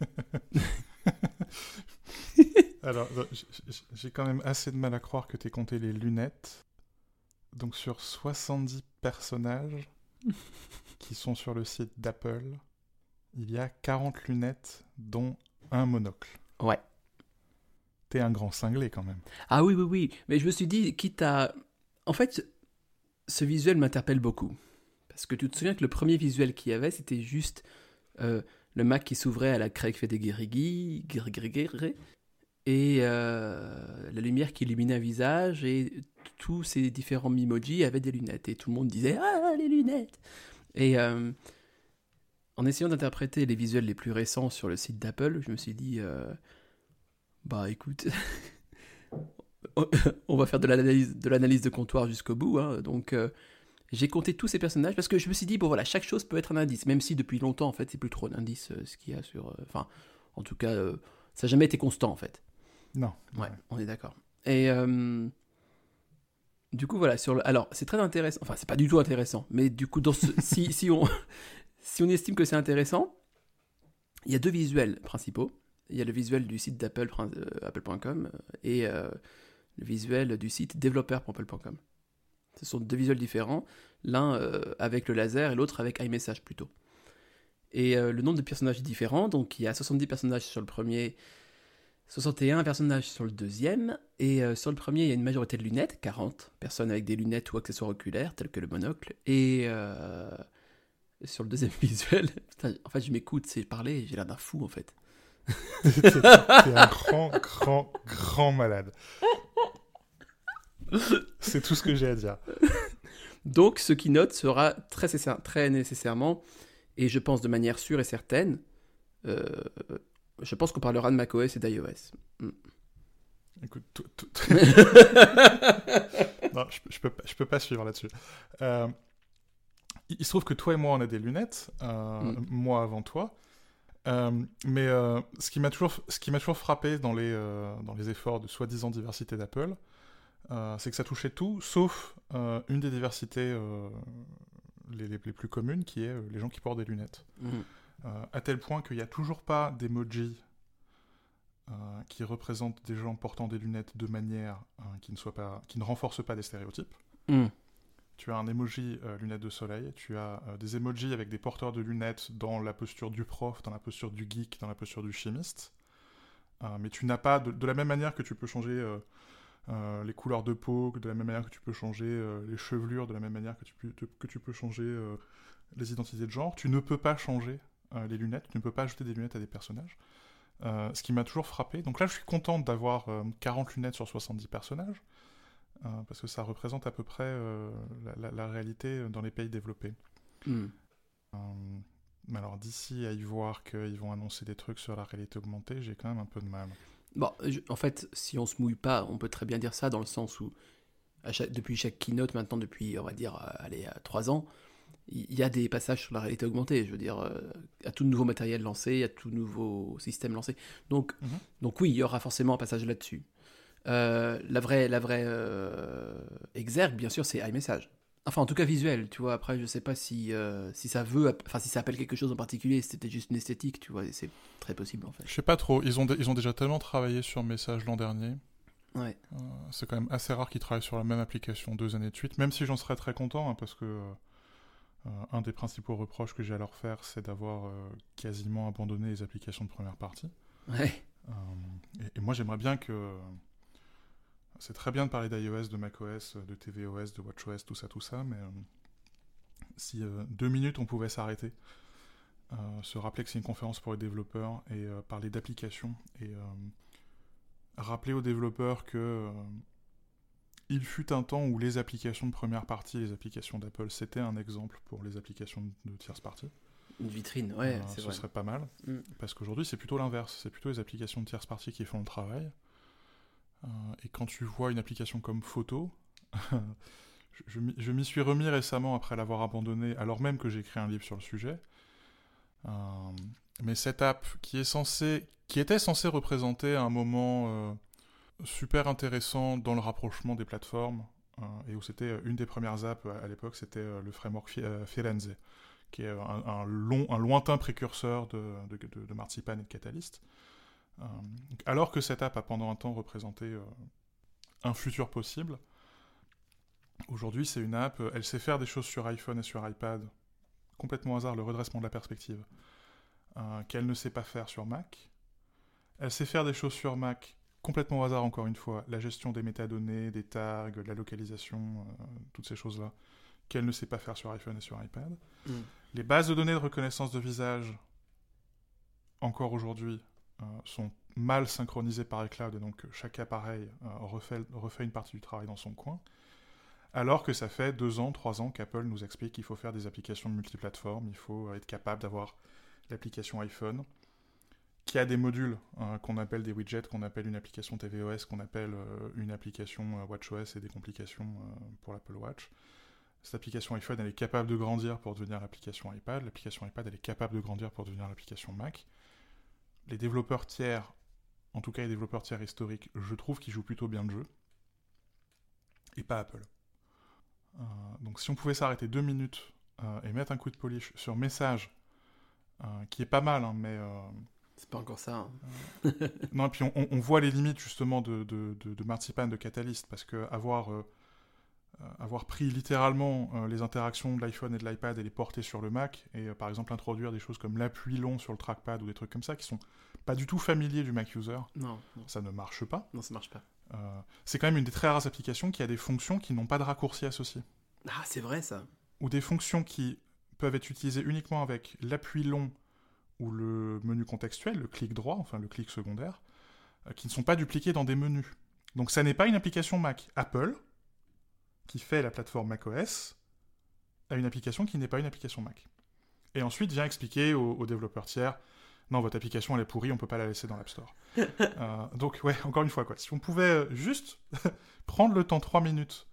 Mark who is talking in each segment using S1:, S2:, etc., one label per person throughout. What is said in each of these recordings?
S1: Alors, j'ai quand même assez de mal à croire que tu aies compté les lunettes. Donc, sur 70 personnages qui sont sur le site d'Apple, il y a 40 lunettes, dont un monocle.
S2: Ouais.
S1: T'es un grand cinglé quand même.
S2: Ah oui, oui, oui. Mais je me suis dit, quitte à. En fait, ce visuel m'interpelle beaucoup. Parce que tu te souviens que le premier visuel qu'il y avait, c'était juste euh, le Mac qui s'ouvrait à la craie qui fait des guériguis, et euh, la lumière qui illuminait un visage, et tous ces différents Mimoji avaient des lunettes. Et tout le monde disait Ah, les lunettes Et euh, en essayant d'interpréter les visuels les plus récents sur le site d'Apple, je me suis dit Bah écoute. on va faire de l'analyse de de comptoir jusqu'au bout. Hein. Donc, j'ai compté tous ces personnages parce que je me suis dit, bon voilà, chaque chose peut être un indice, même si depuis longtemps, en fait, c'est plus trop un indice euh, ce qu'il y a sur. Euh, enfin, en tout cas, euh, ça n'a jamais été constant, en fait.
S1: Non.
S2: Ouais, on est d'accord. Et. du coup, voilà, sur le... alors c'est très intéressant, enfin, c'est pas du tout intéressant, mais du coup, dans si, si, on... si on estime que c'est intéressant, il y a deux visuels principaux. Il y a le visuel du site d'Apple, apple.com, et le visuel du site développeur.apple.com. Ce sont deux visuels différents, l'un euh, avec le laser et l'autre avec iMessage plutôt. Et euh, le nombre de personnages est différent, donc il y a 70 personnages sur le premier, 61 personnages sur le deuxième, et euh, sur le premier il y a une majorité de lunettes, 40 personnes avec des lunettes ou accessoires oculaires tels que le monocle, et sur le deuxième visuel, en fait je m'écoute, c'est parler, j'ai l'air d'un fou en fait.
S1: T'es un grand, grand, grand malade. C'est tout ce que j'ai à dire.
S2: Donc, ce keynote sera très, très nécessairement, et je pense de manière sûre et certaine, euh, je pense qu'on parlera de macOS et d'iOS. Mm.
S1: Écoute, tout, non, je, peux, je peux pas suivre là-dessus. Euh, il se trouve que toi et moi, on a des lunettes, euh, mm. moi avant toi. mais ce qui m'a toujours, ce qui m'a toujours frappé dans les, dans les efforts de soi-disant diversité d'Apple, euh, c'est que ça touchait tout, sauf euh, une des diversités euh, les, les, plus communes, qui est les gens qui portent des lunettes. Mhm. à tel point qu'il n'y a toujours pas d'emoji qui représentent des gens portant des lunettes de manière qui, ne soit pas, qui ne renforce pas des stéréotypes. Mhm. Tu as un emoji lunettes de soleil, tu as des emojis avec des porteurs de lunettes dans la posture du prof, dans la posture du geek, dans la posture du chimiste. mais tu n'as pas, de, la même manière que tu peux changer euh, les couleurs de peau, de la même manière que tu peux changer euh, les chevelures, de la même manière que tu peux, que tu peux changer euh, les identités de genre. Tu ne peux pas changer les lunettes, tu ne peux pas ajouter des lunettes à des personnages. ce qui m'a toujours frappé. Donc là, je suis content d'avoir 40 lunettes sur 70 personnages, parce que ça représente à peu près la, réalité dans les pays développés. Hmm. mais alors d'ici à y voir qu'ils vont annoncer des trucs sur la réalité augmentée, j'ai quand même un peu de mal.
S2: Bon, en fait, si on se mouille pas, on peut très bien dire ça dans le sens où, depuis chaque keynote, maintenant, depuis, on va dire, euh, allez, trois ans, il y a des passages sur la réalité augmentée. Je veux dire, euh, à tout nouveau matériel lancé, à tout nouveau système lancé. Donc, mhm. donc oui, il y aura forcément un passage là-dessus. Euh, la vraie, la vraie exergue, bien sûr, c'est iMessage. Enfin, en tout cas visuel, tu vois. Après, je sais pas si, euh, si ça veut, enfin, si ça appelle quelque chose en particulier, c'était juste une esthétique, tu vois. C'est très possible, en fait.
S1: Je sais pas trop. Ils ont, ils ont déjà tellement travaillé sur Message l'an dernier.
S2: Ouais.
S1: Euh, c'est quand même assez rare qu'ils travaillent sur la même application deux années de suite, même si j'en serais très content, hein, parce que euh, un des principaux reproches que j'ai à leur faire, c'est d'avoir quasiment abandonné les applications de première partie.
S2: Ouais.
S1: et, moi, j'aimerais bien que c'est très bien de parler d'iOS, de macOS, de tvOS, de watchOS, tout ça, tout ça, mais euh, si euh, deux minutes on pouvait s'arrêter, euh, se rappeler que c'est une conférence pour les développeurs et parler d'applications et rappeler aux développeurs que il fut un temps où les applications de première partie, les applications d'Apple, c'était un exemple pour les applications de tierce partie.
S2: Une vitrine, ouais,
S1: c'est Ce serait pas mal. Mm. Parce qu'aujourd'hui, c'est plutôt l'inverse. C'est plutôt les applications de tierce partie qui font le travail. Euh, et quand tu vois une application comme Photo, je, m'y suis remis récemment après l'avoir abandonné, alors même que j'ai écrit un livre sur le sujet. Euh, mais cette app qui était censée représenter un moment euh, super intéressant dans le rapprochement des plateformes, et où c'était une des premières apps à l'époque, c'était le framework Firenze, qui est un, long, un lointain précurseur de, de, de, Marzipan et de Catalyst. Alors que cette app a pendant un temps représenté un futur possible, aujourd'hui c'est une app, elle sait faire des choses sur iPhone et sur iPad, complètement au hasard, le redressement de la perspective, qu'elle ne sait pas faire sur Mac. Elle sait faire des choses sur Mac complètement au hasard, encore une fois, la gestion des métadonnées, des tags, de la localisation, euh, toutes ces choses-là, qu'elle ne sait pas faire sur iPhone et sur iPad. Mm. Les bases de données de reconnaissance de visage, encore aujourd'hui, euh, sont mal synchronisées par iCloud, et donc chaque appareil euh, refait, une partie du travail dans son coin. Alors que ça fait deux ans, trois ans qu'Apple nous explique qu'il faut faire des applications multiplateformes, il faut être capable d'avoir l'application iPhone, qui a des modules euh, qu'on appelle des widgets, qu'on appelle une application tvOS, qu'on appelle euh, une application euh, WatchOS et des complications pour l'Apple Watch. Cette application iPhone, elle est capable de grandir pour devenir l'application iPad. L'application iPad, elle est capable de grandir pour devenir l'application Mac. Les développeurs tiers, en tout cas les développeurs tiers historiques, je trouve qu'ils jouent plutôt bien le jeu. Et pas Apple. donc si on pouvait s'arrêter deux minutes et mettre un coup de polish sur message, qui est pas mal, hein, mais
S2: c'est pas encore ça.
S1: Hein. non, et puis on, voit les limites justement de, de, de, Marzipan, de Catalyst, parce que avoir, euh, euh, avoir pris littéralement euh, les interactions de l'iPhone et de l'iPad et les porter sur le Mac, et par exemple introduire des choses comme l'appui long sur le trackpad ou des trucs comme ça qui sont pas du tout familiers du Mac user,
S2: non,
S1: ça ne marche pas.
S2: Non, ça marche pas.
S1: c'est quand même une des très rares applications qui a des fonctions qui n'ont pas de raccourci associé.
S2: Ah, c'est vrai ça.
S1: Ou des fonctions qui peuvent être utilisées uniquement avec l'appui long ou le menu contextuel, le clic droit, enfin le clic secondaire, euh, qui ne sont pas dupliqués dans des menus. Donc ça n'est pas une application Mac. Apple, qui fait la plateforme macOS, a une application qui n'est pas une application Mac. Et ensuite vient expliquer aux, développeurs tiers, non, votre application elle est pourrie, on peut pas la laisser dans l'App Store. Euh, donc ouais, encore une fois, quoi. si on pouvait euh, juste prendre le temps 3 minutes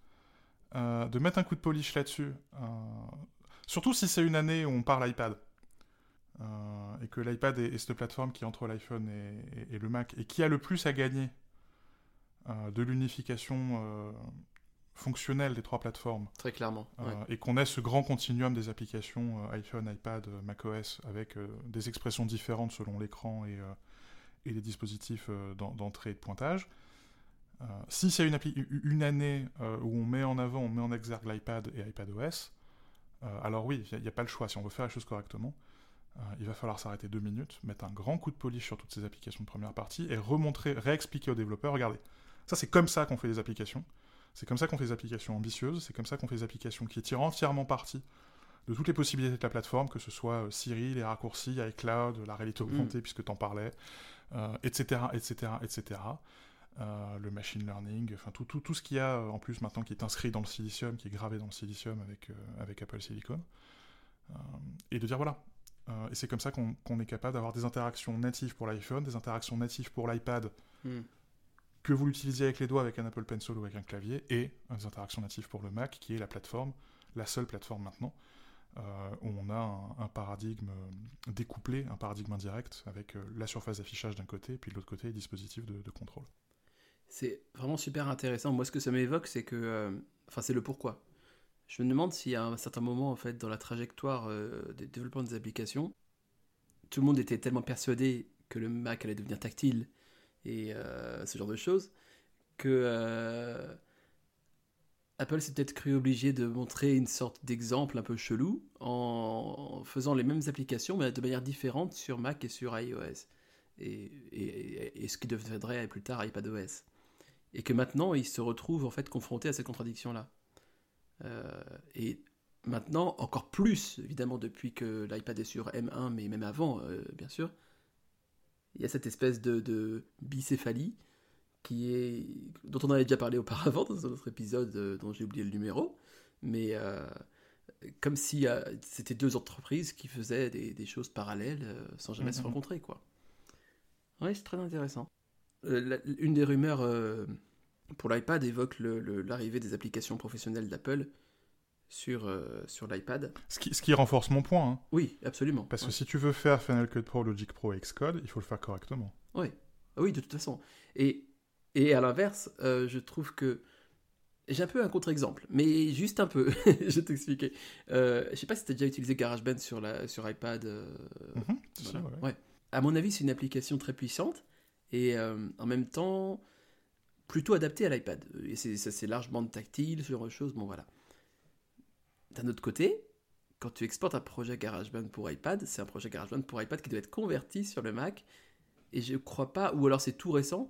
S1: de mettre un coup de polish là-dessus, surtout si c'est une année où on parle iPad, euh, et que l'iPad est, cette plateforme qui est entre l'iPhone et, le Mac et qui a le plus à gagner euh, de l'unification euh, fonctionnelle des trois plateformes.
S2: Très clairement.
S1: Et qu'on ait ce grand continuum des applications iPhone, iPad, macOS avec des expressions différentes selon l'écran et, et, les dispositifs d'entrée et de pointage. si c'est une, une, année où on met en avant, on met en exergue l'iPad et iPadOS, alors oui, il n'y a, pas le choix. Si on veut faire les choses correctement, euh, il va falloir s'arrêter deux minutes, mettre un grand coup de polish sur toutes ces applications de première partie et remontrer, réexpliquer aux développeurs, regardez, ça c'est comme ça qu'on fait des applications, c'est comme ça qu'on fait des applications ambitieuses, c'est comme ça qu'on fait des applications qui tirent entièrement parti de toutes les possibilités de la plateforme, que ce soit euh, Siri, les raccourcis, iCloud, la réalité mm. augmentée, puisque tu en parlais, etc., etc., etc. le machine learning, enfin tout, tout, tout ce qu'il y a euh, en plus maintenant qui est inscrit dans le silicium, qui est gravé dans le silicium avec, avec Apple Silicon. et de dire voilà, euh, et c'est comme ça qu'on est capable d'avoir des interactions natives pour l'iPhone, des interactions natives pour l'iPad, hmm. Que vous l'utilisiez avec les doigts, avec un Apple Pencil ou avec un clavier, et des interactions natives pour le Mac, qui est la plateforme, la seule plateforme maintenant, euh, où on a un, paradigme découplé, un paradigme indirect, avec euh, la surface d'affichage d'un côté, puis de l'autre côté, les dispositifs de, contrôle.
S2: C'est vraiment super intéressant. Moi, ce que ça m'évoque, c'est que. Enfin, c'est le pourquoi. Je me demande s'il y a un certain moment, en fait, dans la trajectoire euh, des développements des applications, tout le monde était tellement persuadé que le Mac allait devenir tactile et euh, ce genre de choses, que euh, Apple s'est peut-être cru obligé de montrer une sorte d'exemple un peu chelou en faisant les mêmes applications mais de manière différente sur Mac et sur iOS. Et, et ce qui deviendrait plus tard iPadOS. Et que maintenant, ils se retrouvent en fait confrontés à cette contradiction-là. Euh, et maintenant, encore plus, évidemment, depuis que l'iPad est sur M1, mais même avant, bien sûr, il y a cette espèce de, bicéphalie qui est, dont on avait déjà parlé auparavant dans un autre épisode euh, dont j'ai oublié le numéro, mais comme si c'était deux entreprises qui faisaient des, choses parallèles sans jamais se mm-hmm. rencontrer, quoi. Oui, c'est très intéressant. une des rumeurs pour l'iPad évoque l'arrivée des applications professionnelles d'Apple sur, euh, sur l'iPad.
S1: Ce qui, ce qui, renforce mon point. Hein.
S2: Oui, absolument.
S1: Parce que si tu veux faire Final Cut Pro, Logic Pro et Xcode, il faut le faire correctement.
S2: Oui, ah oui de toute façon. Et, et à l'inverse, euh, je trouve que J'ai un peu un contre-exemple, mais juste un peu. je vais t'expliquer. Euh, je sais pas si tu as déjà utilisé GarageBand sur, la, sur iPad.
S1: Si, si, ouais.
S2: ouais. À mon avis, c'est une application très puissante et en même temps plutôt adaptée à l'iPad. Et c'est largement tactile, ce genre de choses. Bon, voilà. D'un autre côté, quand tu exportes un projet GarageBand pour iPad, c'est un projet GarageBand pour iPad qui doit être converti sur le Mac. Et je crois pas, ou alors c'est tout récent,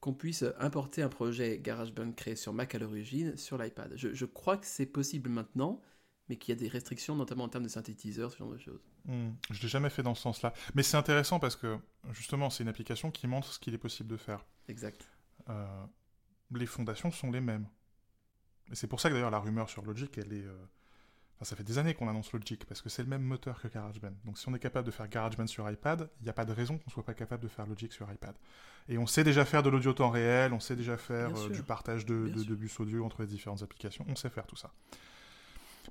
S2: qu'on puisse importer un projet GarageBand créé sur Mac à l'origine sur l'iPad. Je, je crois que c'est possible maintenant, mais qu'il y a des restrictions, notamment en termes de synthétiseurs, ce genre de choses.
S1: Hmm, Je l'ai jamais fait dans ce sens-là. Mais c'est intéressant parce que, justement, c'est une application qui montre ce qu'il est possible de faire.
S2: Exact.
S1: Euh, les fondations sont les mêmes. Et c'est pour ça que d'ailleurs la rumeur sur Logic, elle est. euh, Enfin, ça fait des années qu'on annonce Logic parce que c'est le même moteur que GarageBand. Donc si on est capable de faire GarageBand sur iPad, il n'y a pas de raison qu'on soit pas capable de faire Logic sur iPad. Et on sait déjà faire de l'audio temps réel, on sait déjà faire euh, du partage de, bus audio entre les différentes applications, on sait faire tout ça.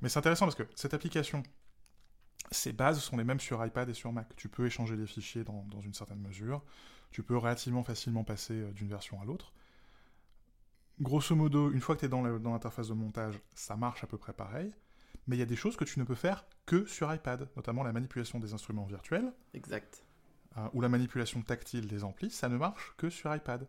S1: Mais c'est intéressant parce que cette application, ses bases sont les mêmes sur iPad et sur Mac. Tu peux échanger les fichiers dans, dans une certaine mesure. Tu peux relativement facilement passer euh, d'une version à l'autre. Grosso modo, une fois que tu es dans l'interface de montage, ça marche à peu près pareil. Mais il y a des choses que tu ne peux faire que sur iPad, notamment la manipulation des instruments virtuels
S2: Exact.
S1: euh, ou la manipulation tactile des amplis, ça ne marche que sur iPad.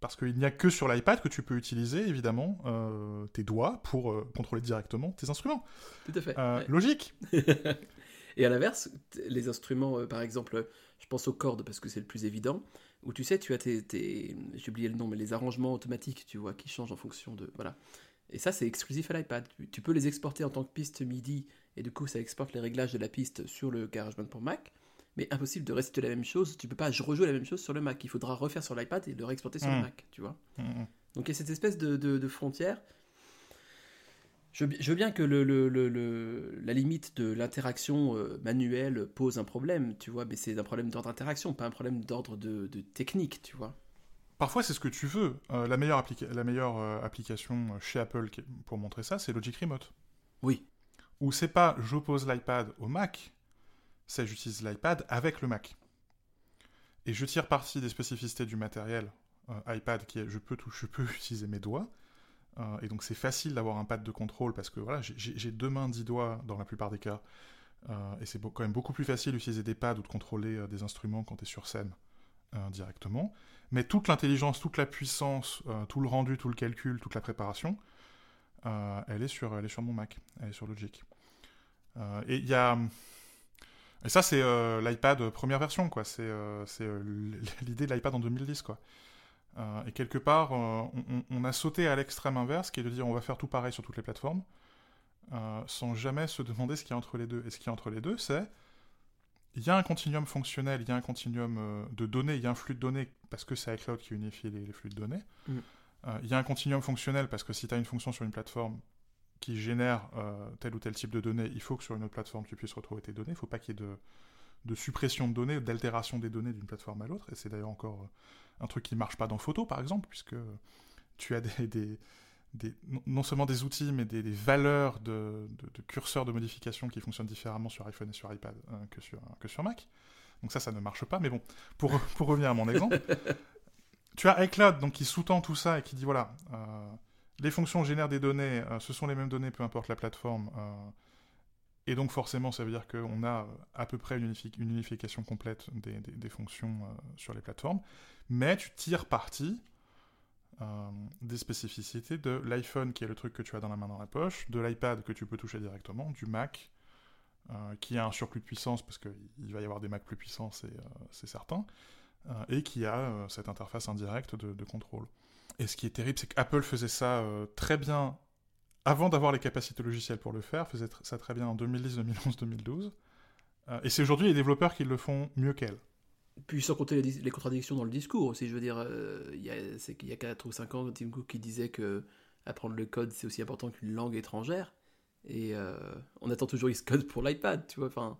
S1: Parce qu'il n'y a que sur l'iPad que tu peux utiliser, évidemment, euh, tes doigts pour euh, contrôler directement tes instruments.
S2: Tout à fait.
S1: Euh,
S2: ouais.
S1: Logique
S2: Et à l'inverse, les instruments, par exemple, je pense aux cordes parce que c'est le plus évident, où tu sais, tu as tes, tes- j'ai oublié le nom, mais les arrangements automatiques, tu vois, qui changent en fonction de, voilà. Et ça, c'est exclusif à l'iPad. Tu- peux les exporter en tant que piste MIDI, et du coup, ça exporte les réglages de la piste sur le GarageBand pour Mac. Mais impossible de restituer la même chose. Tu peux pas rejouer la même chose sur le Mac. Il faudra refaire sur l'iPad et le réexporter sur le
S1: Mm.
S2: Mac, tu vois.
S1: Mhm.
S2: Donc il y a cette espèce de, de- de frontière. Je, veux bi- je veux bien que le, le- le- le- la limite de l'interaction euh, manuelle pose un problème, tu vois, mais c'est un problème d'ordre d'interaction, pas un problème d'ordre de, de technique, tu vois.
S1: Parfois, c'est ce que tu veux. Euh, la meilleure, applica- la meilleure euh, application chez Apple pour montrer ça, c'est Logic Remote.
S2: Oui.
S1: Où c'est pas j'oppose l'iPad au Mac, c'est j'utilise l'iPad avec le Mac. Et je tire parti des spécificités du matériel euh, iPad qui est je peux, tout, je peux utiliser mes doigts. Euh, et donc c'est facile d'avoir un pad de contrôle parce que voilà, j'ai- deux mains, dix doigts dans la plupart des cas. Euh, et c'est quand même beaucoup plus facile d'utiliser des pads ou de contrôler euh, des instruments quand tu es sur scène directement. Mais toute l'intelligence, toute la puissance, euh, tout le rendu, tout le calcul, toute la préparation, euh, elle, est sur, elle mon Mac, elle est sur Logic. Euh, et. Et ça, c'est l'iPad première version, quoi. C'est l'idée de l'iPad en 2010, quoi. Et quelque part, on, a sauté à l'extrême inverse, qui est de dire on va faire tout pareil sur toutes les plateformes, sans jamais se demander ce qu'il y a entre les deux. Et ce qu'il y a entre les deux, c'est il y a un continuum fonctionnel, il y a un continuum euh, de données, il y a un flux de données, parce que c'est iCloud qui unifie les, les flux de données.
S2: Mm.
S1: Euh, il y a un continuum fonctionnel, parce que si tu as une fonction sur une plateforme qui génère euh, tel ou tel type de données, il faut que sur une autre plateforme tu puisses retrouver tes données. Il ne faut pas qu'il y ait de, de suppression de données, d'altération des données d'une plateforme à l'autre. Et c'est d'ailleurs encore un truc qui ne marche pas dans Photo, par exemple, puisque tu as des, des- des- non- seulement des outils, mais des, des valeurs de, de, de curseurs de modification qui fonctionnent différemment sur iPhone et sur iPad euh, que, sur, que sur Mac. Donc ça, ça ne marche pas. Mais bon, pour, pour revenir à mon exemple, tu as iCloud donc, qui sous-tend tout ça et qui dit, voilà, euh, les fonctions génèrent des données, euh, ce sont les mêmes données, peu importe la plateforme. euh, et donc forcément, ça veut dire qu'on a à peu près une, unifi- une unification complète des, des- des fonctions euh, sur les plateformes. Mais tu tires parti euh, des spécificités de l'iPhone, qui est le truc que tu as dans la main dans la poche, de l'iPad que tu peux toucher directement, du Mac, euh, qui a un surplus de puissance, parce qu'il va y avoir des Macs plus puissants, c'est euh, certain, et qui a cette interface indirecte de, de contrôle. Et ce qui est terrible, c'est qu'Apple faisait ça très bien avant d'avoir les capacités logicielles pour le faire, faisait ça très bien en 2010, 2011, 2012. Euh, et c'est aujourd'hui les développeurs qui le font mieux qu'elle.
S2: Puis sans compter les, contradictions dans le discours aussi, je veux dire, euh, il y a- c'est qu'il y a 4 ou 5 ans, Tim Cook qui disait que apprendre le code c'est aussi important qu'une langue étrangère. Et euh, on attend toujours Xcode pour l'iPad, tu vois, enfin,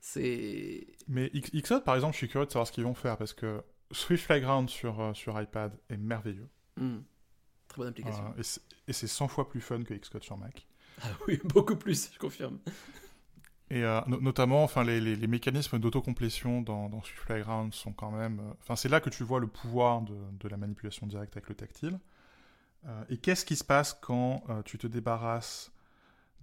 S2: c'est...
S1: Mais Xcode, par exemple, je suis curieux de savoir ce qu'ils vont faire, parce que Swift Playground sur, euh, sur iPad est merveilleux.
S2: hmm, très bonne application.
S1: Euh, et c'est- et c'est 100 fois plus fun que Xcode sur Mac.
S2: Ah oui, beaucoup plus, je confirme.
S1: Et euh, no- notamment, enfin, les, les- les mécanismes d'autocomplétion dans, dans Swift Playground sont quand même. euh, Enfin, c'est là que tu vois le pouvoir de, de la manipulation directe avec le tactile. Euh, et qu'est-ce qui se passe quand tu te débarrasses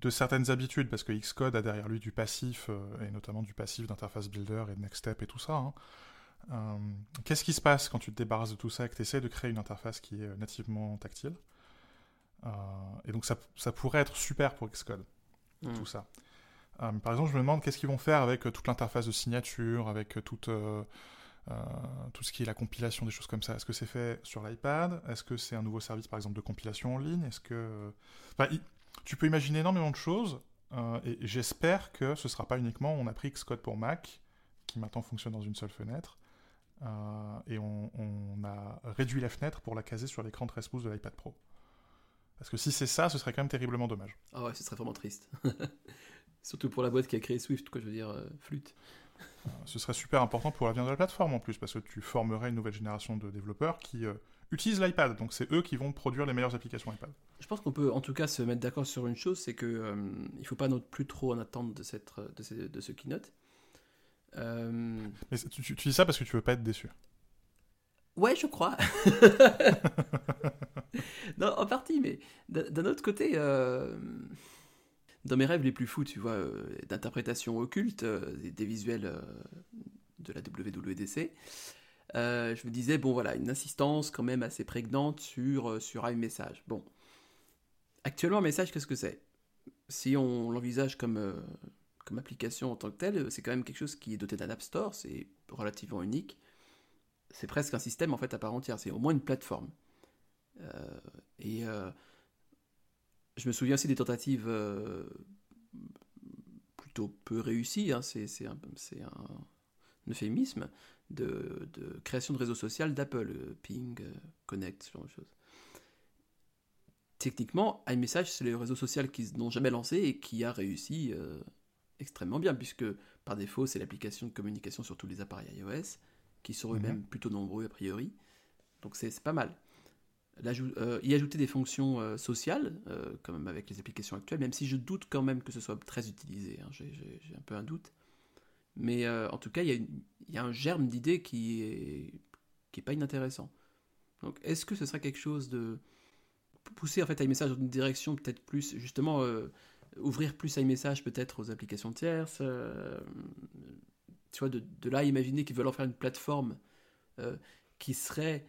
S1: de certaines habitudes? Parce que Xcode a derrière lui du passif, et notamment du passif d'interface builder et de next step et tout ça. Hein. qu'est-ce qui se passe quand tu te débarrasses de tout ça et que tu essaies de créer une interface qui est nativement tactile? Et donc ça, ça, pourrait être super pour Xcode, hmm. tout ça. Par exemple, je me demande qu'est-ce qu'ils vont faire avec toute l'interface de signature, avec euh, tout ce qui est la compilation des choses comme ça. Est-ce que c'est fait sur l'iPad? Est-ce que c'est un nouveau service, par exemple, de compilation en ligne? Est-ce que... Enfin, tu peux imaginer énormément de choses, euh, et j'espère que ce ne sera pas uniquement on a pris Xcode pour Mac, qui maintenant fonctionne dans une seule fenêtre, euh, et on, a réduit la fenêtre pour la caser sur l'écran 13 pouces de l'iPad Pro. Parce que si c'est ça, ce serait quand même terriblement dommage.
S2: Ah ouais, ce serait vraiment triste. Surtout pour la boîte qui a créé Swift, quoi, je veux dire, Flute.
S1: Euh, ce serait super important pour l'avenir de la plateforme en plus, parce que tu formerais une nouvelle génération de développeurs qui euh, utilisent l'iPad. Donc c'est eux qui vont produire les meilleures applications iPad.
S2: Je pense qu'on peut en tout cas se mettre d'accord sur une chose, c'est que euh, il faut pas non plus trop en attendre de, cette, de, ce, de ce keynote.
S1: Mais tu, dis ça parce que tu veux pas être déçu.
S2: Ouais, je crois. non, en partie, mais d'un autre côté, dans mes rêves les plus fous, tu vois, euh, d'interprétation occulte, euh, des visuels euh, de la WWDC, je me disais, bon voilà, une insistance quand même assez prégnante sur, sur iMessage. Bon, actuellement, message, qu'est-ce que c'est? Si on l'envisage comme, comme application en tant que telle, c'est quand même quelque chose qui est doté d'un App Store, c'est relativement unique. C'est presque un système en fait à part entière, c'est au moins une plateforme. et je me souviens aussi des tentatives euh, plutôt peu réussies, hein, c'est un, un, euphémisme, de, création de réseau social d'Apple, euh, Ping, euh, Connect, ce genre de choses. Techniquement, iMessage, c'est le réseau social qu'ils n'ont jamais lancé et qui a réussi extrêmement bien, puisque par défaut, c'est l'application de communication sur tous les appareils iOS, qui sont eux-mêmes mhm. plutôt nombreux a priori. Donc c'est pas mal. Euh, y ajouter des fonctions euh, sociales, euh, comme avec les applications actuelles, même si je doute quand même que ce soit très utilisé, hein, j'ai un peu un doute. Mais en tout cas, il y, a un germe d'idée qui est, qui est pas inintéressant. Donc, est-ce que ce serait quelque chose de pousser en fait iMessage dans une direction peut-être plus, justement, ouvrir plus iMessage peut-être aux applications tierces Tu vois, de, de là, imaginer qu'ils veulent en faire une plateforme qui serait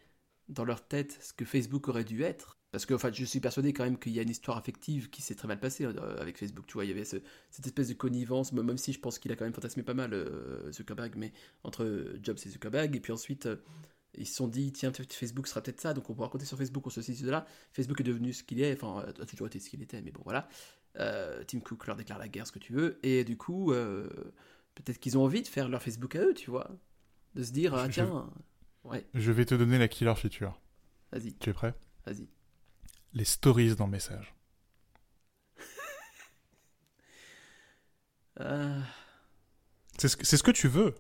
S2: dans leur tête ce que Facebook aurait dû être. Parce que fait, je suis persuadé quand même qu'il y a une histoire affective qui s'est très mal passée euh, avec Facebook. Tu vois, il y avait cette espèce de connivence, même si je pense qu'il a quand même fantasmé pas mal euh, Zuckerberg, mais entre Jobs et Zuckerberg. Et puis ensuite, euh, ils se sont dit, tiens, Facebook sera peut-être ça, donc on pourra compter sur Facebook, on se ceci, là. Facebook est devenu ce qu'il est, enfin, a toujours été ce qu'il était, mais bon, voilà. Tim Cook leur déclare la guerre, ce que tu veux. Et du coup, peut-être qu'ils ont envie de faire leur Facebook à eux, tu vois. De se dire, ah, tiens.
S1: Je vais te donner la killer feature.
S2: Vas-y.
S1: Tu es prêt?
S2: Vas-y.
S1: Les stories dans le message.
S2: Euh.
S1: C'est ce, que tu veux.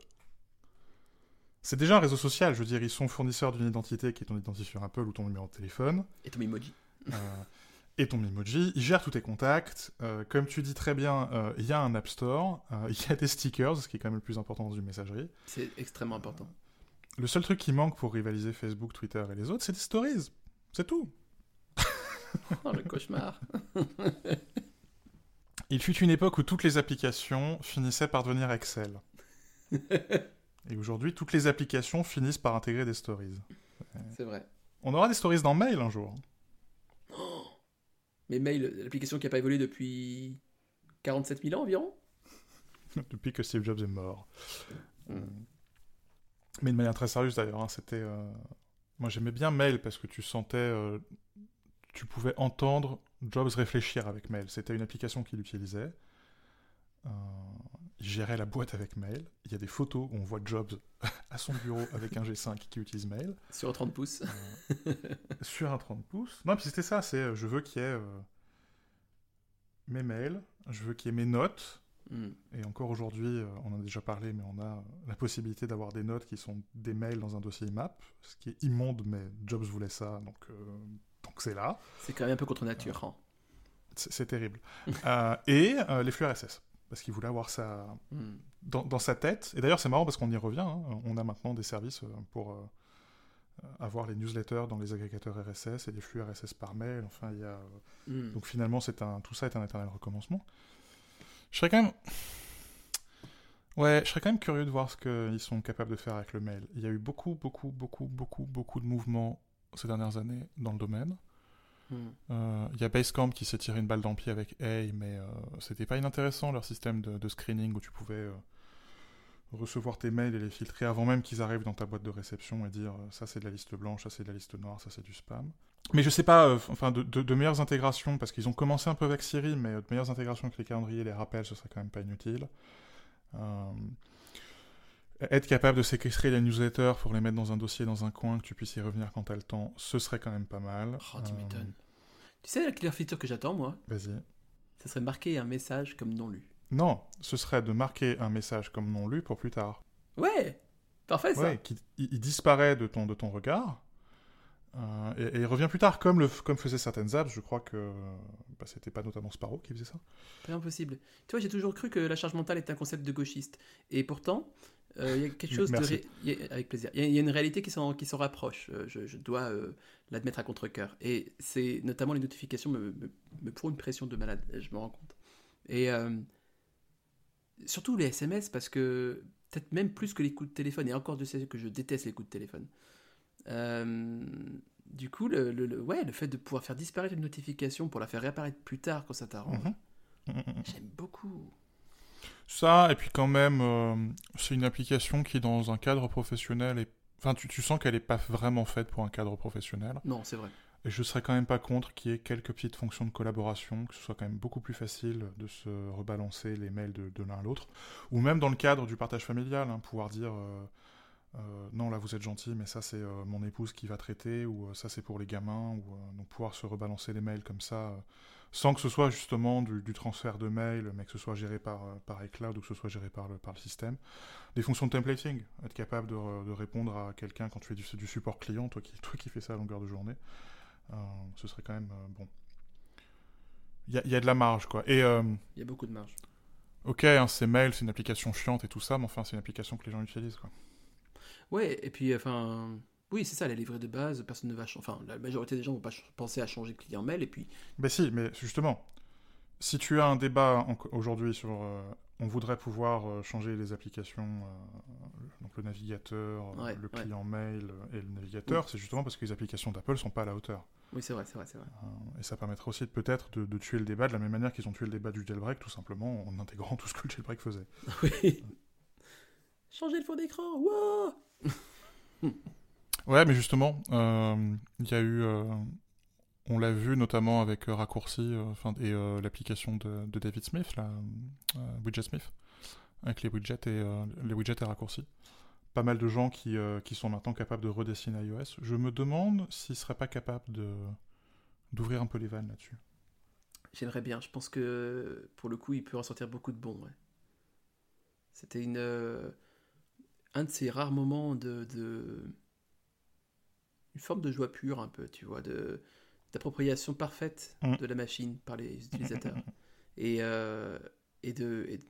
S1: C'est déjà un réseau social, je veux dire, ils sont fournisseurs d'une identité qui est ton identité sur Apple ou ton numéro de téléphone.
S2: Et ton emoji.
S1: Euh, et ton emoji. Ils gèrent tous tes contacts. Euh, comme tu dis très bien, il y a un App Store, il y a des stickers, ce qui est quand même le plus important dans une messagerie.
S2: C'est extrêmement important.
S1: Le seul truc qui manque pour rivaliser Facebook, Twitter et les autres, c'est des stories. C'est tout.
S2: oh, le cauchemar.
S1: Il fut une époque où toutes les applications finissaient par devenir Excel. et aujourd'hui, toutes les applications finissent par intégrer des stories.
S2: C'est vrai.
S1: On aura des stories dans Mail un jour.
S2: mais Mail, l'application qui n'a pas évolué depuis 47 000 ans environ?
S1: Depuis que Steve Jobs est mort. Hmm. Mais de manière très sérieuse d'ailleurs, hein, c'était. Euh, moi j'aimais bien Mail parce que tu sentais. Euh, tu pouvais entendre Jobs réfléchir avec Mail. C'était une application qu'il utilisait. Euh, il gérait la boîte avec Mail. Il y a des photos où on voit Jobs à son bureau avec un G5 qui utilise Mail.
S2: Sur un 30 pouces.
S1: sur un 30 pouces. Non, puis c'était ça, c'est je veux qu'il y ait mes mails, je veux qu'il y ait mes notes, Mm. Et encore aujourd'hui, euh, on en a déjà parlé, mais on a la possibilité d'avoir des notes qui sont des mails dans un dossier IMAP, ce qui est immonde, mais Jobs voulait ça, donc euh, donc c'est là.
S2: C'est quand même un peu contre nature. Hein.
S1: C'est terrible. Euh, et les flux RSS, parce qu'il voulait avoir ça mm. dans, sa tête. Et d'ailleurs, c'est marrant parce qu'on y revient. Hein. On a maintenant des services pour avoir les newsletters dans les agrégateurs RSS et les flux RSS par mail. Enfin, il y a.
S2: Hmm.
S1: Donc finalement, c'est un, tout ça est un éternel recommencement. Je serais quand même. Ouais, je serais quand même curieux de voir ce qu'ils sont capables de faire avec le mail. Il y a eu beaucoup, beaucoup, beaucoup, beaucoup, beaucoup de mouvements ces dernières années dans le domaine.
S2: Hmm.
S1: Euh, Il y a Basecamp qui s'est tiré une balle dans le pied avec Hey, mais euh, c'était pas inintéressant leur système de, de screening où tu pouvais euh, recevoir tes mails et les filtrer avant même qu'ils arrivent dans ta boîte de réception et dire euh, ça c'est de la liste blanche, ça c'est de la liste noire, ça c'est du spam. Mais je sais pas, euh, enfin de, de- de meilleures intégrations, parce qu'ils ont commencé un peu avec Siri, mais euh, de meilleures intégrations avec les calendriers et les rappels, ce serait quand même pas inutile. Euh, être capable de séquestrer les newsletters pour les mettre dans un dossier dans un coin, que tu puisses y revenir quand t'as le temps, ce serait quand même pas mal.
S2: Oh, tu m'étonnes. Tu sais, la killer feature que j'attends, moi,
S1: Vas-y.
S2: ça serait marquer un message comme non lu.
S1: Non, ce serait de marquer un message comme non lu pour plus tard.
S2: Ouais Parfait, ça
S1: Ouais, qui, il, il disparaît de ton, de ton regard. Euh, et, et il revient plus tard, comme, le, comme faisaient certaines apps. Je crois que bah, c'était pas notamment Sparrow qui faisait ça.
S2: Pas impossible. Tu vois, j'ai toujours cru que la charge mentale est un concept de gauchiste. Et pourtant, euh, il y a quelque chose
S1: Merci.
S2: de... ré- a- Avec plaisir. Il y, a- il y a une réalité qui s'en, qui s'en rapproche. Euh, je, je dois euh, l'admettre à contre-coeur. Et c'est notamment les notifications me, me, me font une pression de malade. Je me rends compte. Et surtout les SMS, parce que peut-être même plus que les coups de téléphone. Et encore de sais que je déteste les coups de téléphone. Euh, du coup, le, le- le- ouais, le fait de pouvoir faire disparaître une notification pour la faire réapparaître plus tard quand ça t'arrange,
S1: Mhm. Mhm, mhm.
S2: j'aime beaucoup.
S1: Ça, et puis quand même, euh, c'est une application qui, dans un cadre professionnel, est... enfin, tu, tu sens qu'elle n'est pas vraiment faite pour un cadre professionnel.
S2: Non, c'est vrai.
S1: Et je serais quand même pas contre qu'il y ait quelques petites fonctions de collaboration, que ce soit quand même beaucoup plus facile de se rebalancer les mails de, de l'un à l'autre. Ou même dans le cadre du partage familial, hein, pouvoir dire euh, euh, non, là vous êtes gentil, mais ça c'est euh, mon épouse qui va traiter, ou euh, ça c'est pour les gamins, ou donc pouvoir se rebalancer les mails comme ça, sans que ce soit justement du, du transfert de mails, mais que ce soit géré par, par iCloud ou que ce soit géré par le, par le système. Des fonctions de templating, être capable de, re- de répondre à quelqu'un quand tu fais du, du support client, toi qui, toi qui fais ça à longueur de journée. Ce serait quand même bon. Il y, y a de la marge, quoi. Et
S2: Il y a beaucoup de marge.
S1: ok, hein, c'est mail, c'est une application chiante et tout ça, mais enfin, c'est une application que les gens utilisent, quoi.
S2: Ouais, et puis, enfin, oui, c'est ça, la livrée de base, personne ne va changer. Enfin, la majorité des gens vont pas penser à changer de client mail, et puis,
S1: Ben si, mais justement, si tu as un débat aujourd'hui sur euh, on voudrait pouvoir euh, changer les applications, euh, donc le navigateur,
S2: Ouais,
S1: le
S2: ouais.
S1: client mail et le navigateur, c'est justement parce que les applications d'Apple sont pas à la hauteur.
S2: oui, c'est vrai, c'est vrai, c'est vrai.
S1: Et ça permettrait aussi de peut-être de, de tuer le débat de la même manière qu'ils ont tué le débat du jailbreak, tout simplement en intégrant tout ce que le jailbreak faisait.
S2: Oui. Changer le fond d'écran, wow
S1: Ouais, mais justement, euh, il y a eu, euh, on l'a vu notamment avec euh, Raccourci, euh, enfin et euh, l'application de, de David Smith, là, euh, Widget Smith, avec les widgets et euh, les widgets et raccourcis. Pas mal de gens qui, euh, qui sont maintenant capables de redessiner iOS. Je me demande s'ils seraient pas capables de d'ouvrir un peu les vannes là-dessus.
S2: J'aimerais bien, je pense que pour le coup, il peut ressortir beaucoup de bons, ouais. C'était une. euh, un de ces rares moments de. de- une forme de joie pure, un peu, tu vois, de d'appropriation parfaite
S1: Mm.
S2: de la machine par les utilisateurs. et, euh, et de. et-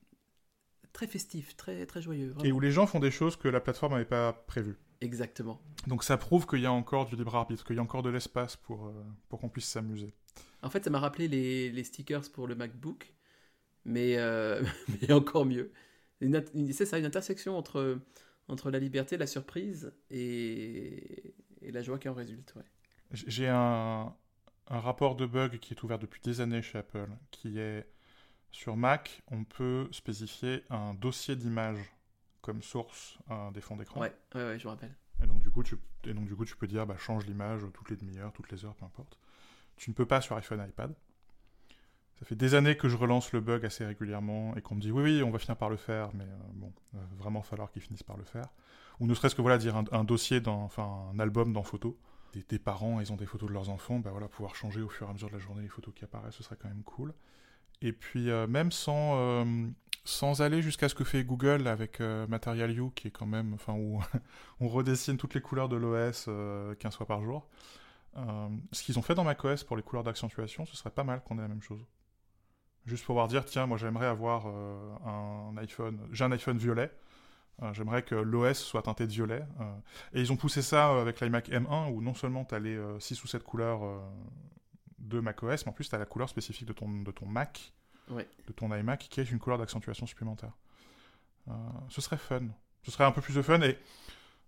S2: très festif, très, très joyeux.
S1: Et où les gens font des choses que la plateforme n'avait pas prévues.
S2: Exactement.
S1: Donc ça prouve qu'il y a encore du libre arbitre, qu'il y a encore de l'espace pour, euh, pour qu'on puisse s'amuser.
S2: En fait, ça m'a rappelé les, les stickers pour le MacBook, mais, euh, mais encore mieux. C'est ça, une intersection entre, entre la liberté, la surprise et, et la joie qui en résulte. Ouais.
S1: J'ai un, un rapport de bug qui est ouvert depuis des années chez Apple, qui est sur Mac, on peut spécifier un dossier d'image comme source euh, des fonds d'écran.
S2: Ouais, ouais, ouais, je me rappelle.
S1: Et donc du coup, tu, et donc, du coup, tu peux dire bah, change l'image toutes les demi-heures, toutes les heures, peu importe. Tu ne peux pas sur iPhone et iPad. Ça fait des années que je relance le bug assez régulièrement et qu'on me dit oui, oui, on va finir par le faire, mais euh, bon, va vraiment falloir qu'ils finissent par le faire. Ou ne serait-ce que voilà, dire un, dossier, dans, enfin un album dans photo. Des, parents, ils ont des photos de leurs enfants, bah voilà, pouvoir changer au fur et à mesure de la journée les photos qui apparaissent, ce serait quand même cool. Et puis euh, même sans, euh, sans aller jusqu'à ce que fait Google avec euh, Material You, qui est quand même, enfin où on redessine toutes les couleurs de l'OS euh, 15 fois par jour. Euh, ce qu'ils ont fait dans macOS pour les couleurs d'accentuation, ce serait pas mal qu'on ait la même chose. Juste pouvoir dire, tiens, moi j'aimerais avoir euh, un iPhone, j'ai un iPhone violet, Euh, J'aimerais que l'OS soit teinté de violet. euh, et ils ont poussé ça avec l'iMac M1, où non seulement tu as les 6 ou 7 couleurs de macOS, mais en plus tu as la couleur spécifique de ton, de ton Mac,
S2: Ouais.
S1: de ton iMac, qui est une couleur d'accentuation supplémentaire. Euh, ce serait fun. Ce serait un peu plus de fun. Et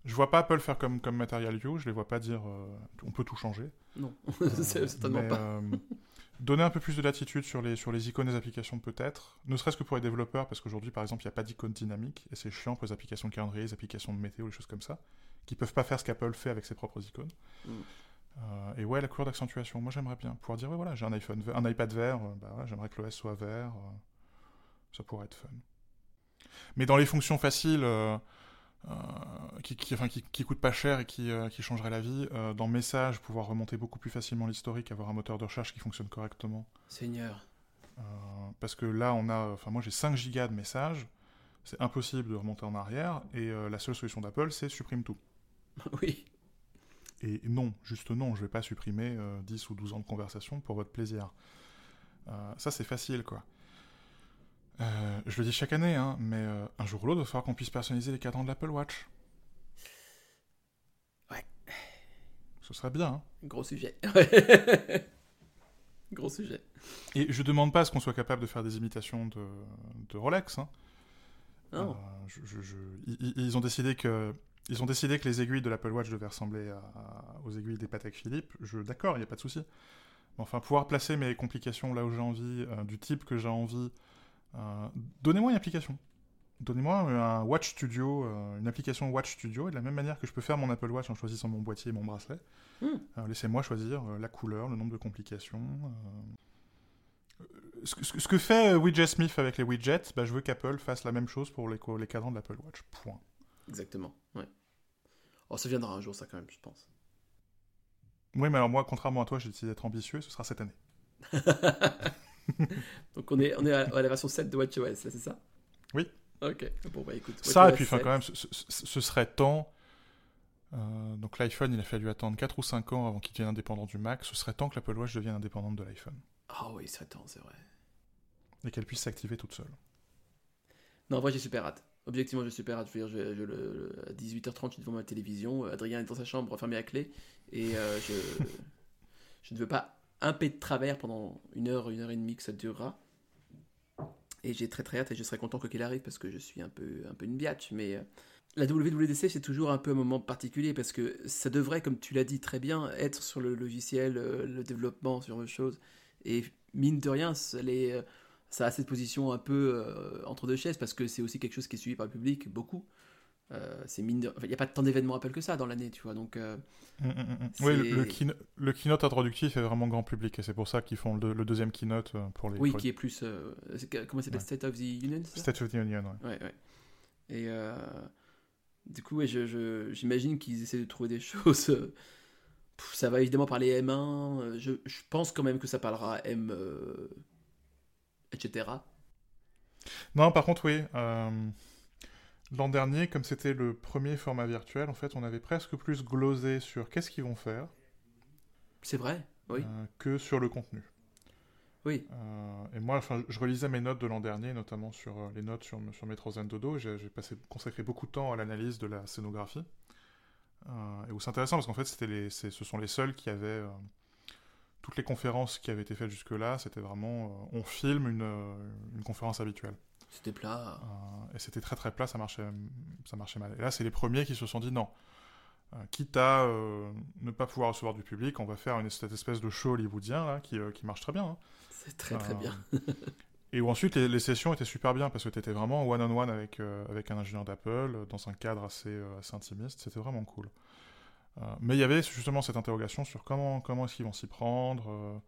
S1: je vois pas Apple faire comme, comme Material View, je les vois pas dire euh, on peut tout changer.
S2: Non,
S1: Euh,
S2: certainement
S1: mais,
S2: pas.
S1: Donner un peu plus de latitude sur les, sur les icônes des applications peut-être, ne serait-ce que pour les développeurs, parce qu'aujourd'hui par exemple il n'y a pas d'icône dynamique, et c'est chiant pour les applications de calendrier, les applications de météo, les choses comme ça, qui peuvent pas faire ce qu'Apple fait avec ses propres icônes.
S2: Mm.
S1: Euh, et ouais, la couleur d'accentuation, moi j'aimerais bien pouvoir dire, ouais, voilà, j'ai un iPhone, un iPad vert, euh, bah, ouais, j'aimerais que l'OS soit vert, euh, ça pourrait être fun. Mais dans les fonctions faciles, euh, qui, qui, enfin, qui, qui coûtent pas cher et qui, euh, qui changeraient la vie, euh, dans Message, pouvoir remonter beaucoup plus facilement l'historique, avoir un moteur de recherche qui fonctionne correctement.
S2: Seigneur.
S1: Euh, parce que là, on a, enfin moi j'ai 5 gigas de messages, c'est impossible de remonter en arrière, et euh, la seule solution d'Apple, c'est supprime tout.
S2: oui.
S1: Et non, juste non, je vais pas supprimer euh, 10 ou 12 ans de conversation pour votre plaisir. Euh, ça, c'est facile, quoi. Euh, je le dis chaque année, hein, mais euh, un jour ou l'autre, il va falloir qu'on puisse personnaliser les cadrans de l'Apple Watch.
S2: Ouais.
S1: Ce serait bien. hein.
S2: Gros sujet. Gros sujet.
S1: Et je demande pas à ce qu'on soit capable de faire des imitations de, de Rolex. Hein.
S2: Non.
S1: Euh, je- je- je- ils, ils ont décidé que ils ont décidé que les aiguilles de l'Apple Watch devaient ressembler à- à- aux aiguilles des Patek Philippe. Je d'accord, il n'y a pas de souci. Enfin, pouvoir placer mes complications là où j'ai envie, euh, du type que j'ai envie. Euh, Donnez-moi une application. Donnez-moi un Watch Studio, euh, une application Watch Studio, et de la même manière que je peux faire mon Apple Watch en choisissant mon boîtier et mon bracelet.
S2: Hmm.
S1: euh, Laissez-moi choisir euh, la couleur, le nombre de complications. euh, ce, que- ce fait euh, Widget Smith avec les widgets, bah, je veux qu'Apple fasse la même chose pour les cadrans de l'Apple Watch. Point.
S2: Exactement. Ouais. Oh, ça viendra un jour, ça, quand même, je pense.
S1: Oui, mais alors moi, contrairement à toi, j'ai décidé d'être ambitieux, ce sera cette année.
S2: Donc, on est, on est à, à la version 7 de WatchOS, c'est ça?
S1: Oui.
S2: Ok. Bon, bah écoute.
S1: Ça, et puis enfin,
S2: 7.
S1: quand même, ce, ce- ce- ce serait temps. euh, donc l'iPhone, il a fallu attendre 4 ou 5 ans avant qu'il devienne indépendant du Mac. Ce serait temps que l'Apple Watch devienne indépendante de l'iPhone.
S2: Ah oui, c'est temps, c'est vrai.
S1: Et qu'elle puisse s'activer toute seule.
S2: Non, en vrai, j'ai super hâte. Objectivement, j'ai super hâte. Je veux dire, je- je le- le- à 18h30, je suis devant ma télévision. euh, Adrien est dans sa chambre, fermé à clé. Et euh, je, je ne veux pas un P de travers pendant une heure, une heure et demie que ça durera. Et j'ai très très hâte et je serais content que qu'il arrive parce que je suis un peu, un peu une biatch. Mais euh, la WWDC, c'est toujours un peu un moment particulier parce que ça devrait, comme tu l'as dit très bien, être sur le logiciel, euh, le développement, sur les choses. Et mine de rien, ça, euh, ça a cette position un peu entre deux chaises parce que c'est aussi quelque chose qui est suivi par le public beaucoup. Euh, c'est mine de... enfin, il n'y a pas tant d'événements Apple que ça dans l'année, tu vois. Donc, euh,
S1: Mm, mm, mm. Oui, le, le keyno- le keynote introductif est vraiment grand public et c'est pour ça qu'ils font le, le deuxième keynote euh, pour les
S2: oui,
S1: pour
S2: qui est plus. euh, comment s'appelle?
S1: Ouais.
S2: State of the Union
S1: State of the Union. ouais.
S2: Ouais, ouais. Et du coup, ouais, je, je- j'imagine qu'ils essaient de trouver des choses. pff, ça va évidemment parler M1. euh, Je, je pense quand même que ça parlera M. etc.
S1: Non, par contre, oui. L'an dernier, comme c'était le premier format virtuel, en fait, on avait presque plus glosé sur qu'est-ce qu'ils vont faire
S2: C'est vrai Oui.
S1: euh, que sur le contenu.
S2: Oui.
S1: Euh, et moi, enfin, je relisais mes notes de l'an dernier, notamment sur euh, les notes sur, sur Metro Zen Dodo. J'ai passé, consacré beaucoup de temps à l'analyse de la scénographie. Et où c'est intéressant parce qu'en fait, c'était les, ce sont les seuls qui avaient toutes les conférences qui avaient été faites jusque-là. C'était vraiment, on filme une, une conférence habituelle.
S2: C'était plat.
S1: Euh, et c'était très très plat, ça marchait, ça marchait mal. Et là, c'est les premiers qui se sont dit non. Euh, quitte à euh, ne pas pouvoir recevoir du public, on va faire une, cette espèce de show hollywoodien là, qui, qui marche très bien. hein.
S2: C'est très très bien.
S1: Et où ensuite les, les sessions étaient super bien parce que tu étais vraiment one-on-one avec, euh, avec un ingénieur d'Apple dans un cadre assez, assez intimiste. C'était vraiment cool. Mais il y avait justement cette interrogation sur comment, comment est-ce qu'ils vont s'y prendre.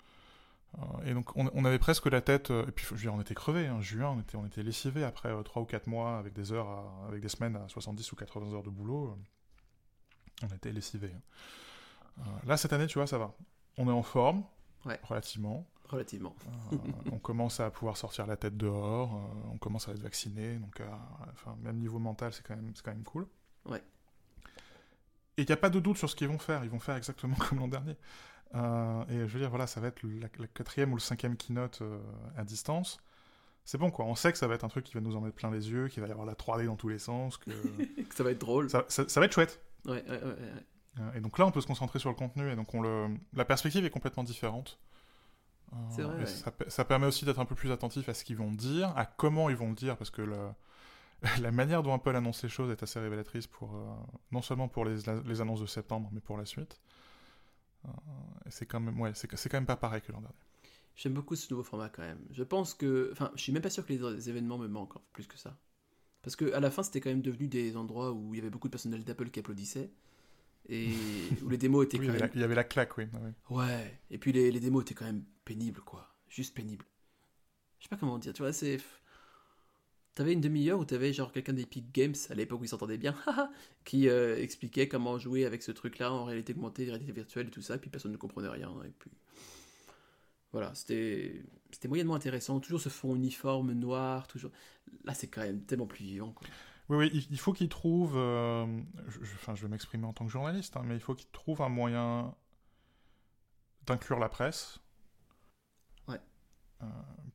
S1: Euh, euh, et donc on, on avait presque la tête. euh, et puis je veux dire, on était crevés. Hein, juin, on était, on était lessivés après 3 ou 4 mois avec des heures, à- avec des semaines à 70 ou 80 heures de boulot. euh, on était lessivés. hein. Euh, là, cette année, tu vois, ça va. On est en forme,
S2: Ouais.
S1: relativement.
S2: Relativement.
S1: Euh, on commence à pouvoir sortir la tête dehors, euh, on commence à être vacciné, donc euh, enfin, même niveau mental, c'est quand, même- quand même cool.
S2: Ouais.
S1: Et il n'y a pas de doute sur ce qu'ils vont faire, ils vont faire exactement comme l'an dernier. Euh, et je veux dire, voilà, ça va être la, la quatrième ou le cinquième keynote euh, à distance. c'est bon quoi. On sait que ça va être un truc qui va nous en mettre plein les yeux, qu'il va y avoir la 3D dans tous les sens, que,
S2: Que ça va être drôle.
S1: ça, ça- ça va être chouette.
S2: Ouais, ouais, ouais, ouais.
S1: Euh, Et donc là, on peut se concentrer sur le contenu, et donc on le... la perspective est complètement différente. Euh,
S2: C'est vrai,
S1: ça, pe- ça permet aussi d'être un peu plus attentif à ce qu'ils vont dire, à comment ils vont le dire, parce que le- la manière dont Apple annonce les choses est assez révélatrice pour non seulement pour les, les annonces de septembre, mais pour la suite. Euh, c'est quand même, ouais, c'est c'est quand même pas pareil que l'an dernier.
S2: J'aime beaucoup ce nouveau format quand même. Je pense que. Enfin, je suis même pas sûr que les, événements me manquent hein, plus que ça. Parce que à la fin, c'était quand même devenu des endroits où il y avait beaucoup de personnels d'Apple qui applaudissaient. Et où les démos étaient
S1: Oui, il, y
S2: quand
S1: la,
S2: même.
S1: il y avait la claque, oui. oui.
S2: Ouais. Et puis les, les démos étaient quand même pénibles, quoi. Juste pénibles. Je sais pas comment dire. Tu vois, c'est. T'avais une demi-heure où t'avais genre quelqu'un d'Epic Games, à l'époque où ils s'entendaient bien, qui euh, expliquait comment jouer avec ce truc-là en réalité augmentée, réalité virtuelle et tout ça, et puis personne ne comprenait rien. Et puis. Voilà, c'était moyennement intéressant. Toujours ce fond uniforme noir, toujours. Là, c'est quand même tellement plus vivant.
S1: Oui, oui, il, faut qu'ils trouvent. euh, enfin, je vais m'exprimer en tant que journaliste, hein, mais il faut qu'ils trouvent un moyen d'inclure la presse. Euh,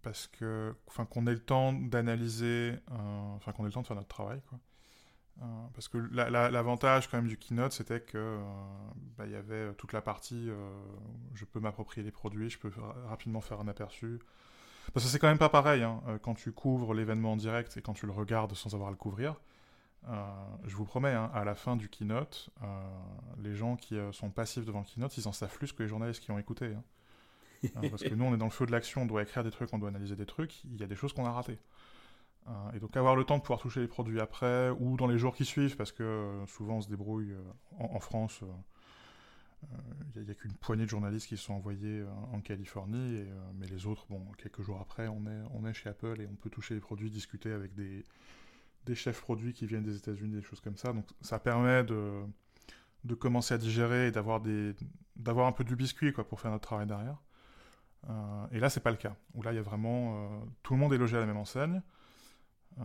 S1: parce que, enfin, qu'on ait le temps d'analyser, euh, enfin, qu'on ait le temps de faire notre travail, quoi. Euh, parce que la- la- l'avantage quand même du keynote, c'était que bah, il y avait toute la partie, je peux m'approprier les produits, je peux ra- rapidement faire un aperçu. Parce que c'est quand même pas pareil hein, quand tu couvres l'événement en direct et quand tu le regardes sans avoir à le couvrir. Je vous promets, hein, à la fin du keynote, les gens qui sont passifs devant le keynote, ils en savent plus que les journalistes qui ont écouté. hein. Euh, parce que nous, on est dans le feu de l'action, on doit écrire des trucs, on doit analyser des trucs, il y a des choses qu'on a ratées. Euh, et donc avoir le temps de pouvoir toucher les produits après, ou dans les jours qui suivent, parce que euh, souvent on se débrouille euh, en, France. euh, il n'y a, qu'une poignée de journalistes qui sont envoyés en Californie, mais les autres, bon, quelques jours après, on est, on est chez Apple et on peut toucher les produits, discuter avec des, chefs produits qui viennent des États-Unis, des choses comme ça. Donc ça permet de, de commencer à digérer et d'avoir d'avoir un peu du biscuit quoi pour faire notre travail derrière. Euh, et là c'est pas le cas. Où là il y a vraiment euh, tout le monde est logé à la même enseigne. Euh,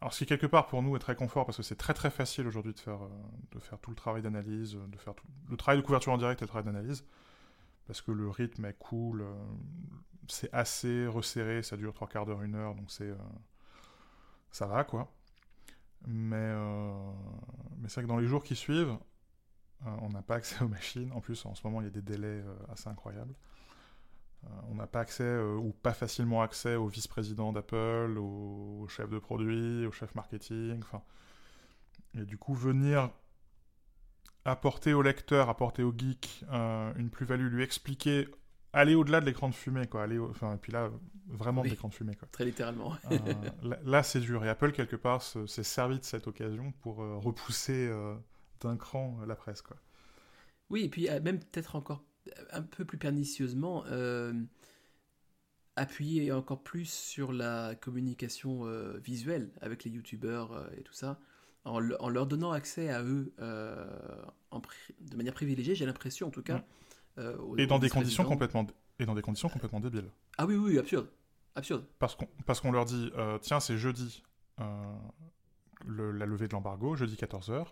S1: alors ce qui quelque part pour nous est très confort parce que c'est très très facile aujourd'hui de faire de faire tout le travail d'analyse, de faire le travail de couverture en direct et le travail d'analyse parce que le rythme est cool, c'est assez resserré, ça dure trois quarts d'heure, une heure, donc c'est ça va quoi. Mais, c'est vrai que dans les jours qui suivent, on n'a pas accès aux machines. En plus, en ce moment, il y a des délais assez incroyables. Euh, on n'a pas accès euh, ou pas facilement accès au vice-président d'Apple, au, chef de produit, au chef marketing. Enfin, et du coup, venir apporter au lecteur, apporter au geek euh, une plus-value, lui expliquer, aller au-delà de l'écran de fumée, quoi. Aller au- enfin, et puis là, vraiment
S2: Oui.
S1: de l'écran de fumée, quoi.
S2: Très littéralement.
S1: Euh, là, là, c'est dur. Et Apple, quelque part, se- s'est servi de cette occasion pour euh, repousser d'un cran la presse. Quoi.
S2: Oui, et puis même peut-être encore un peu plus pernicieusement, euh, appuyer encore plus sur la communication euh, visuelle avec les youtubeurs euh, et tout ça, en, le- en leur donnant accès à eux en de manière privilégiée, j'ai l'impression en tout cas.
S1: Mm.
S2: aux-
S1: Et dans des conditions complètement et dans des conditions complètement débiles.
S2: Ah oui, oui, oui, absurde. Absurde.
S1: Parce qu'on parce qu'on leur dit tiens c'est jeudi le- la levée de l'embargo jeudi 14h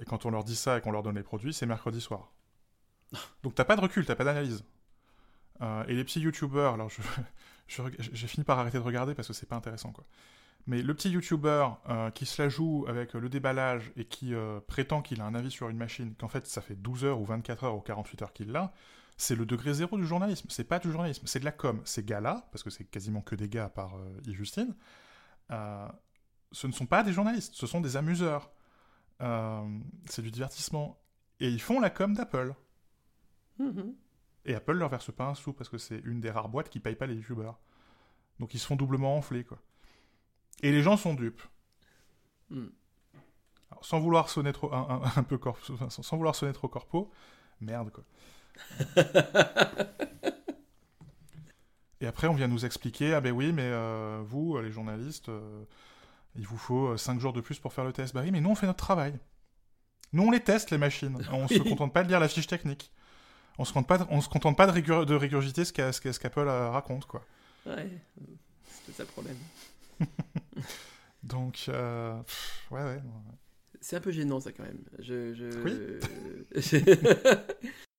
S1: et quand on leur dit ça et qu'on leur donne les produits c'est mercredi soir. Donc t'as pas de recul, t'as pas d'analyse. Euh, et les petits youtubeurs, alors j'ai fini par arrêter de regarder parce que c'est pas intéressant quoi. Mais le petit youtubeur euh, qui se la joue avec le déballage et qui euh, prétend qu'il a un avis sur une machine, qu'en fait ça fait 12 heures ou 24 heures ou 48 heures qu'il l'a, c'est le degré zéro du journalisme. C'est pas du journalisme, c'est de la com. Ces gars-là, parce que c'est quasiment que des gars à part ce ne sont pas des journalistes, ce sont des amuseurs. C'est du divertissement. Et ils font la com d'Apple.
S2: Mhm.
S1: Et Apple leur verse pas un sou parce que c'est une des rares boîtes qui paye pas les youtubeurs. Donc ils se font doublement enfler, quoi. Et les gens sont dupes.
S2: Mm.
S1: Alors, sans vouloir sonner trop un, un- un peu corp- enfin, sans, sans vouloir sonner trop corpo, merde quoi. Et après on vient nous expliquer ah ben oui mais euh, vous euh, les journalistes euh, il vous faut 5 jours de plus pour faire le test. Bah oui mais nous on fait notre travail. Nous on les teste les machines. On se
S2: Oui.
S1: contente pas de lire la fiche technique. On se contente pas de, on se contente pas de, régur- de régurgiter ce qu'a- ce qu'a- ce qu'Apple euh, raconte quoi.
S2: Ouais, c'est ça le problème.
S1: Donc euh, pff, ouais ouais.
S2: C'est un peu gênant ça quand même. Je, je...
S1: Oui.